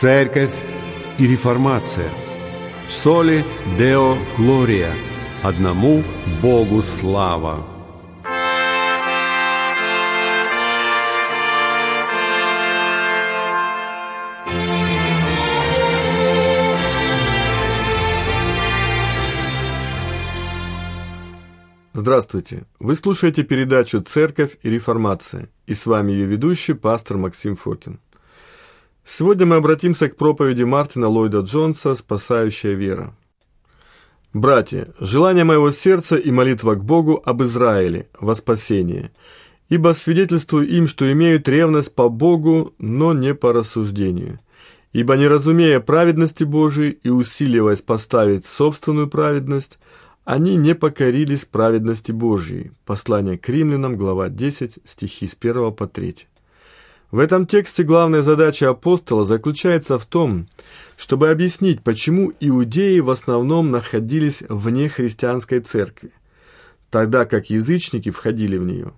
Церковь и реформация. Соли Део Глория. Одному Богу слава. Здравствуйте! Вы слушаете передачу «Церковь и реформация» и с вами ее ведущий, пастор Максим Фокин. Сегодня мы обратимся к проповеди Мартина Ллойда Джонса «Спасающая вера». «Братья, желание моего сердца и молитва к Богу об Израиле во спасение, ибо свидетельствую им, что имеют ревность по Богу, но не по рассуждению. Ибо не разумея праведности Божией и усиливаясь поставить собственную праведность, они не покорились праведности Божьей. Послание к римлянам, глава 10, стихи с 1 по 3. В этом тексте главная задача апостола заключается в том, чтобы объяснить, почему иудеи в основном находились вне христианской церкви, тогда как язычники входили в нее.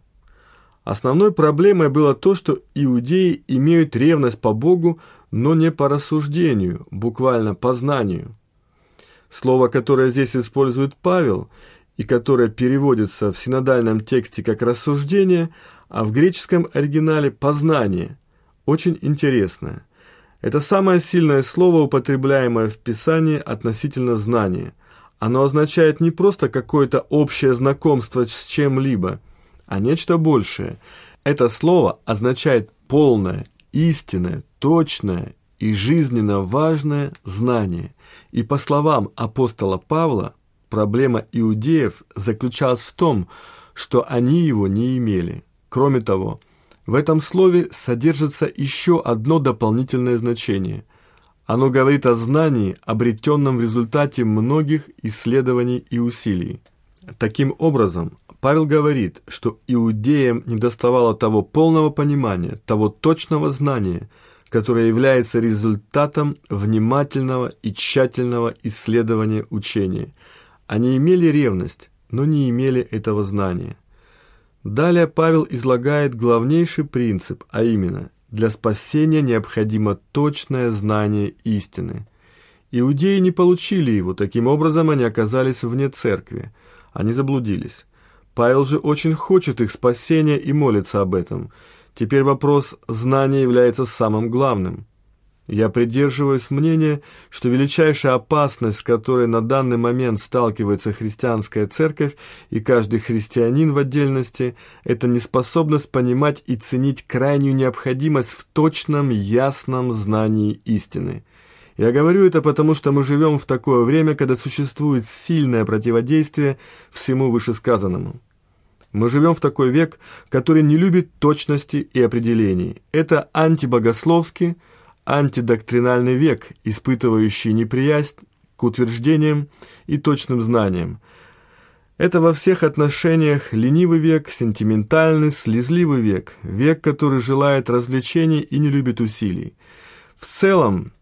Основной проблемой было то, что иудеи имеют ревность по Богу, но не по рассуждению, буквально по знанию. Слово, которое здесь использует Павел, и которое переводится в синодальном тексте как «рассуждение», а в греческом оригинале «познание». Очень интересное. Это самое сильное слово, употребляемое в Писании относительно знания. Оно означает не просто какое-то общее знакомство с чем-либо, а нечто большее. Это слово означает полное, истинное, точное и жизненно важное знание. И по словам апостола Павла, проблема иудеев заключалась в том, что они его не имели – Кроме того, в этом слове содержится еще одно дополнительное значение. Оно говорит о знании, обретенном в результате многих исследований и усилий. Таким образом, Павел говорит, что иудеям недоставало того полного понимания, того точного знания, которое является результатом внимательного и тщательного исследования учения. Они имели ревность, но не имели этого знания. Далее Павел излагает главнейший принцип, а именно, для спасения необходимо точное знание истины. Иудеи не получили его, таким образом они оказались вне церкви, они заблудились. Павел же очень хочет их спасения и молится об этом. Теперь вопрос знания является самым главным – я придерживаюсь мнения, что величайшая опасность, с которой на данный момент сталкивается христианская церковь и каждый христианин в отдельности, это неспособность понимать и ценить крайнюю необходимость в точном, ясном знании истины. Я говорю это потому, что мы живем в такое время, когда существует сильное противодействие всему вышесказанному. Мы живем в такой век, который не любит точности и определений. Это антибогословский, антидоктринальный век, испытывающий неприязнь к утверждениям и точным знаниям. Это во всех отношениях ленивый век, сентиментальный, слезливый век, век, который желает развлечений и не любит усилий. В целом,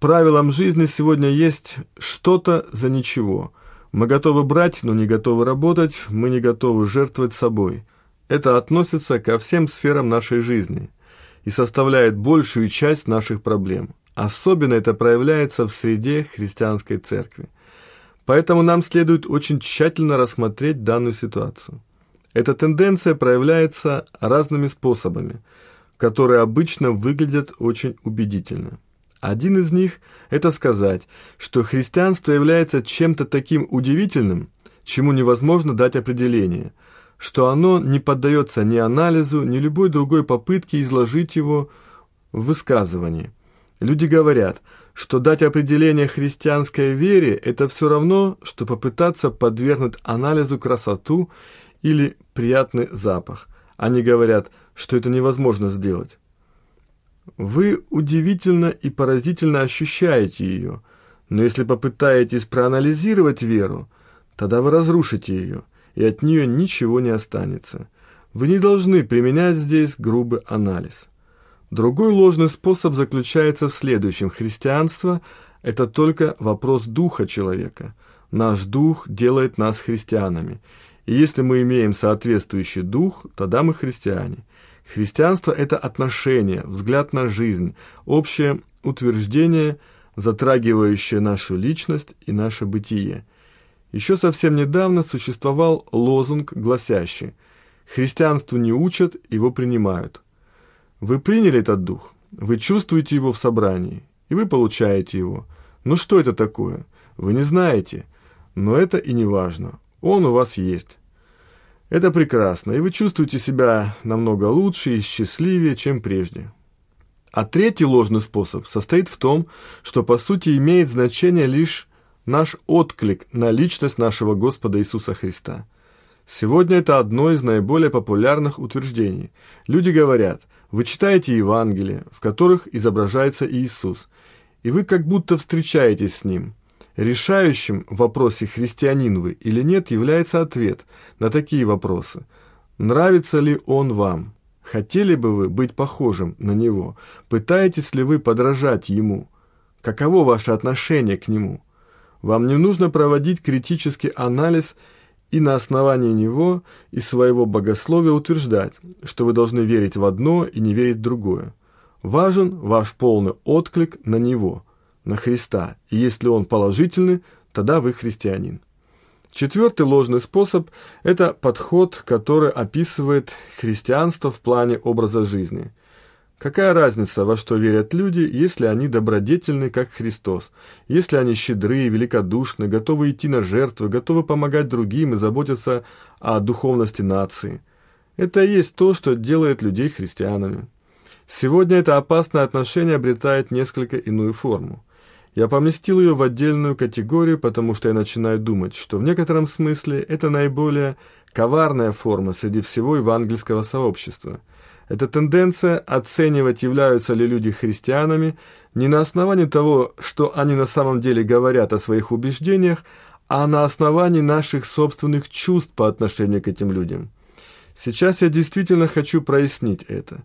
правилом жизни сегодня есть что-то за ничего. Мы готовы брать, но не готовы работать, мы не готовы жертвовать собой. Это относится ко всем сферам нашей жизни – и составляет большую часть наших проблем. Особенно это проявляется в среде христианской церкви. Поэтому нам следует очень тщательно рассмотреть данную ситуацию. Эта тенденция проявляется разными способами, которые обычно выглядят очень убедительно. Один из них – это сказать, что христианство является чем-то таким удивительным, чему невозможно дать определение – что оно не поддается ни анализу, ни любой другой попытке изложить его в высказывании. Люди говорят, что дать определение христианской вере – это все равно, что попытаться подвергнуть анализу красоту или приятный запах. Они говорят, что это невозможно сделать. Вы удивительно и поразительно ощущаете ее, но если попытаетесь проанализировать веру, тогда вы разрушите ее – и от нее ничего не останется. Вы не должны применять здесь грубый анализ. Другой ложный способ заключается в следующем. Христианство – это только вопрос духа человека. Наш дух делает нас христианами. И если мы имеем соответствующий дух, тогда мы христиане. Христианство – это отношение, взгляд на жизнь, общее утверждение, затрагивающее нашу личность и наше бытие. Еще совсем недавно существовал лозунг, гласящий «Христианству не учат, его принимают». Вы приняли этот дух, вы чувствуете его в собрании, и вы получаете его. Ну что это такое? Вы не знаете, но это и не важно. Он у вас есть. Это прекрасно, и вы чувствуете себя намного лучше и счастливее, чем прежде. А третий ложный способ состоит в том, что по сути имеет значение лишь наш отклик на личность нашего Господа Иисуса Христа. Сегодня это одно из наиболее популярных утверждений. Люди говорят, вы читаете Евангелие, в которых изображается Иисус, и вы как будто встречаетесь с Ним. Решающим в вопросе, христианин вы или нет, является ответ на такие вопросы. Нравится ли Он вам? Хотели бы вы быть похожим на Него? Пытаетесь ли вы подражать Ему? Каково ваше отношение к Нему? Вам не нужно проводить критический анализ и на основании него и своего богословия утверждать, что вы должны верить в одно и не верить в другое. Важен ваш полный отклик на него, на Христа, и если он положительный, тогда вы христианин. Четвертый ложный способ – это подход, который описывает христианство в плане образа жизни. Какая разница, во что верят люди, если они добродетельны, как Христос, если они щедры, великодушны, готовы идти на жертвы, готовы помогать другим и заботиться о духовности нации. Это и есть то, что делает людей христианами. Сегодня это опасное отношение обретает несколько иную форму. Я поместил ее в отдельную категорию, потому что я начинаю думать, что в некотором смысле это наиболее коварная форма среди всего евангельского сообщества. Это тенденция оценивать, являются ли люди христианами, не на основании того, что они на самом деле говорят о своих убеждениях, а на основании наших собственных чувств по отношению к этим людям. Сейчас я действительно хочу прояснить это,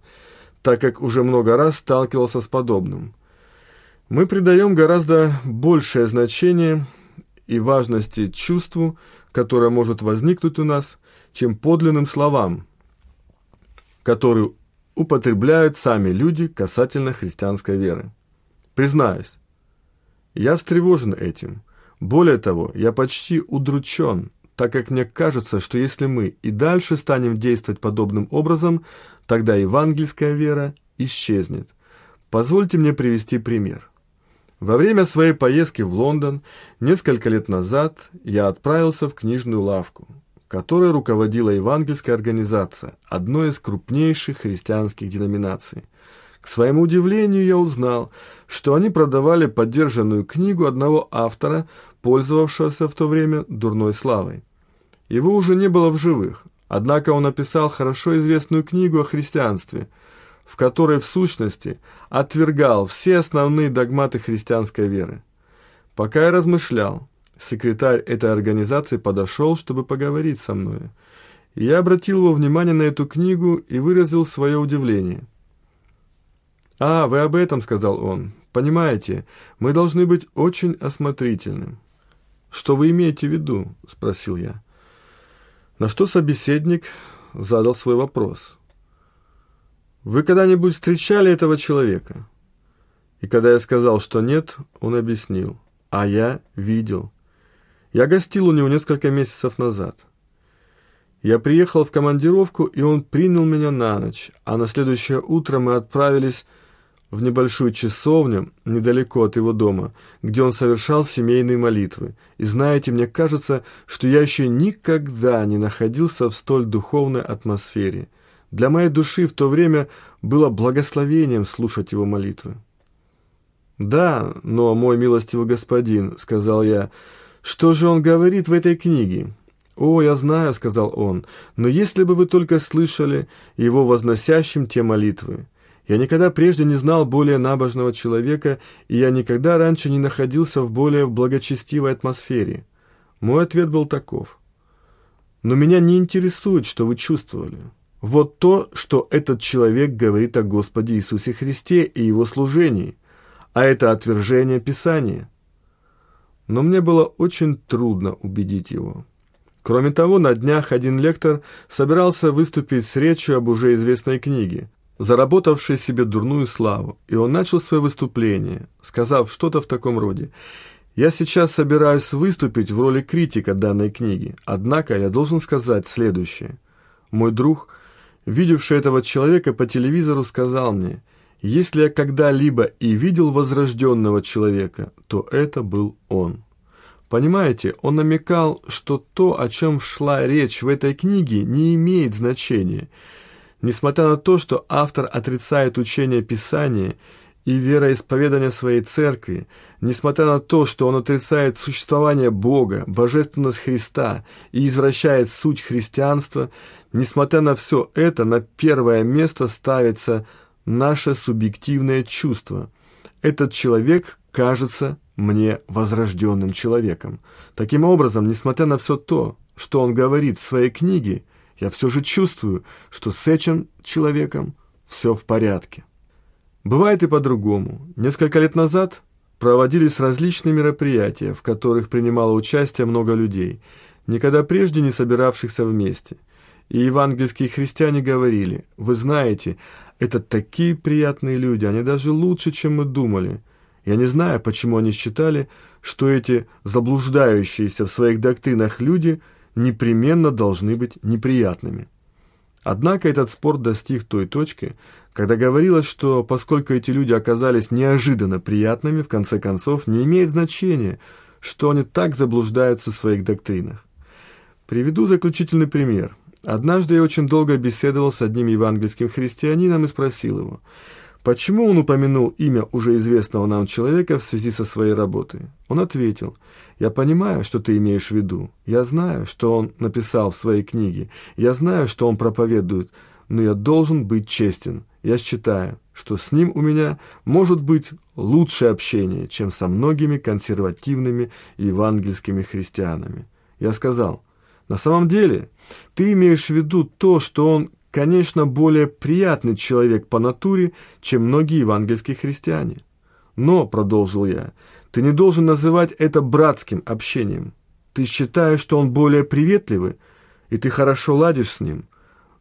так как уже много раз сталкивался с подобным – мы придаем гораздо большее значение и важности чувству, которое может возникнуть у нас, чем подлинным словам, которые употребляют сами люди касательно христианской веры. Признаюсь, я встревожен этим. Более того, я почти удручен, так как мне кажется, что если мы и дальше станем действовать подобным образом, тогда евангельская вера исчезнет. Позвольте мне привести пример. Во время своей поездки в Лондон несколько лет назад я отправился в книжную лавку, которой руководила евангельская организация, одной из крупнейших христианских деноминаций. К своему удивлению я узнал, что они продавали поддержанную книгу одного автора, пользовавшегося в то время дурной славой. Его уже не было в живых, однако он написал хорошо известную книгу о христианстве – в которой в сущности отвергал все основные догматы христианской веры. Пока я размышлял, секретарь этой организации подошел, чтобы поговорить со мной. Я обратил его внимание на эту книгу и выразил свое удивление. «А, вы об этом», — сказал он. «Понимаете, мы должны быть очень осмотрительны». «Что вы имеете в виду?» — спросил я. На что собеседник задал свой вопрос. «Вы когда-нибудь встречали этого человека?» И когда я сказал, что нет, он объяснил. «А я видел. Я гостил у него несколько месяцев назад. Я приехал в командировку, и он принял меня на ночь, а на следующее утро мы отправились в небольшую часовню недалеко от его дома, где он совершал семейные молитвы. И знаете, мне кажется, что я еще никогда не находился в столь духовной атмосфере. Для моей души в то время было благословением слушать его молитвы. «Да, но, мой милостивый господин», — сказал я, — «что же он говорит в этой книге?» «О, я знаю», — сказал он, — «но если бы вы только слышали его возносящим те молитвы. Я никогда прежде не знал более набожного человека, и я никогда раньше не находился в более благочестивой атмосфере». Мой ответ был таков. «Но меня не интересует, что вы чувствовали. Вот то, что этот человек говорит о Господе Иисусе Христе и Его служении, а это отвержение Писания. Но мне было очень трудно убедить его. Кроме того, на днях один лектор собирался выступить с речью об уже известной книге. заработавшие себе дурную славу, и он начал свое выступление, сказав что-то в таком роде. «Я сейчас собираюсь выступить в роли критика данной книги, однако я должен сказать следующее. Мой друг, видевший этого человека по телевизору, сказал мне, если я когда-либо и видел возрожденного человека, то это был он». Понимаете, он намекал, что то, о чем шла речь в этой книге, не имеет значения. Несмотря на то, что автор отрицает учение Писания и вероисповедание своей церкви, несмотря на то, что он отрицает существование Бога, божественность Христа и извращает суть христианства, несмотря на все это, на первое место ставится наше субъективное чувство. Этот человек кажется мне возрожденным человеком. Таким образом, несмотря на все то, что он говорит в своей книге, я все же чувствую, что с этим человеком все в порядке. Бывает и по-другому. Несколько лет назад проводились различные мероприятия, в которых принимало участие много людей, никогда прежде не собиравшихся вместе. И евангельские христиане говорили, «Вы знаете, это такие приятные люди, они даже лучше, чем мы думали». Я не знаю, почему они считали, что эти заблуждающиеся в своих доктринах люди непременно должны быть неприятными. Однако этот спор достиг той точки, когда говорилось, что поскольку эти люди оказались неожиданно приятными, в конце концов, не имеет значения, что они так заблуждаются в своих доктринах. Приведу заключительный пример. Однажды я очень долго беседовал с одним евангельским христианином и спросил его – Почему он упомянул имя уже известного нам человека в связи со своей работой? Он ответил, «Я понимаю, что ты имеешь в виду. Я знаю, что он написал в своей книге. Я знаю, что он проповедует. Но я должен быть честен. Я считаю, что с ним у меня может быть лучшее общение, чем со многими консервативными евангельскими христианами». Я сказал, «На самом деле, ты имеешь в виду то, что он конечно, более приятный человек по натуре, чем многие евангельские христиане. Но, продолжил я, ты не должен называть это братским общением. Ты считаешь, что он более приветливый, и ты хорошо ладишь с ним.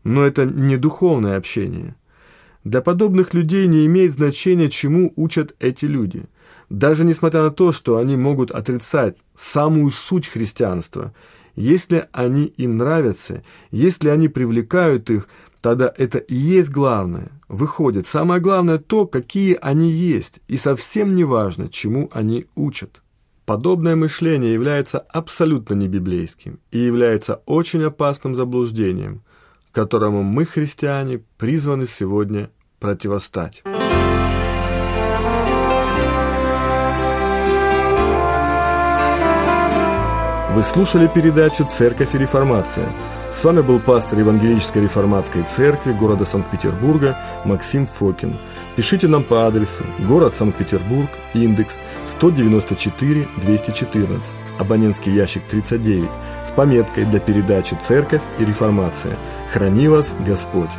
Но это не духовное общение. Для подобных людей не имеет значения, чему учат эти люди. Даже несмотря на то, что они могут отрицать самую суть христианства, если они им нравятся, если они привлекают их, тогда это и есть главное. Выходит, самое главное то, какие они есть, и совсем не важно, чему они учат. Подобное мышление является абсолютно небиблейским и является очень опасным заблуждением, которому мы, христиане, призваны сегодня противостать. Вы слушали передачу «Церковь и реформация». С вами был пастор Евангелической реформатской церкви города Санкт-Петербурга Максим Фокин. Пишите нам по адресу город Санкт-Петербург, индекс 194-214, абонентский ящик 39, с пометкой для передачи «Церковь и реформация». Храни вас Господь!